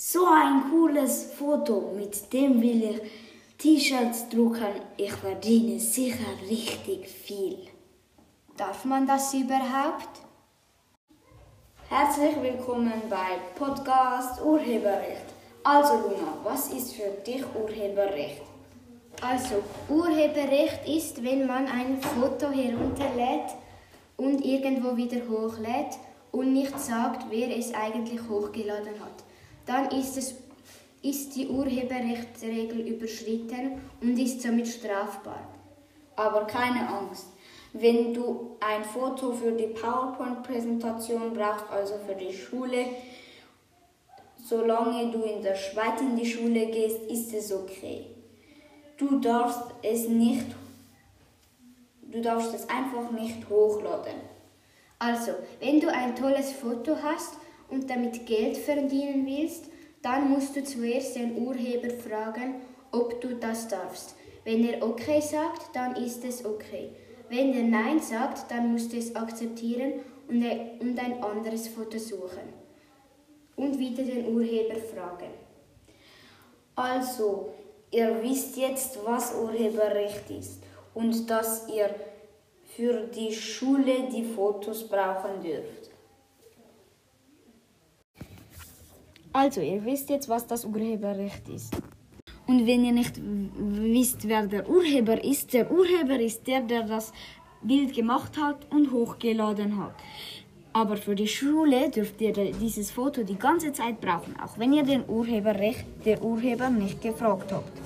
So ein cooles Foto, mit dem will ich T-Shirts drucken. Ich verdiene sicher richtig viel. Darf man das überhaupt? Herzlich willkommen bei Podcast Urheberrecht. Also Luna, was ist für dich Urheberrecht? Also, Urheberrecht ist, wenn man ein Foto herunterlädt und irgendwo wieder hochlädt und nicht sagt, wer es eigentlich hochgeladen hat. Dann ist, es, ist die Urheberrechtsregel überschritten und ist somit strafbar. Aber keine Angst. Wenn du ein Foto für die PowerPoint-Präsentation brauchst, also für die Schule, solange du in der Schweiz in die Schule gehst, ist es okay. Du darfst es nicht, du darfst es einfach nicht hochladen. Also, wenn du ein tolles Foto hast und damit Geld verdienen willst, dann musst du zuerst den Urheber fragen, ob du das darfst. Wenn er okay sagt, dann ist es okay. Wenn er Nein sagt, dann musst du es akzeptieren und ein anderes Foto suchen. Und wieder den Urheber fragen. Also, ihr wisst jetzt, was Urheberrecht ist und dass ihr für die Schule die Fotos brauchen dürft. Also, ihr wisst jetzt, was das Urheberrecht ist. Und wenn ihr nicht wisst, wer der Urheber ist, der Urheber ist der, der das Bild gemacht hat und hochgeladen hat. Aber für die Schule dürft ihr dieses Foto die ganze Zeit brauchen, auch wenn ihr den Urheberrecht, der Urheber nicht gefragt habt.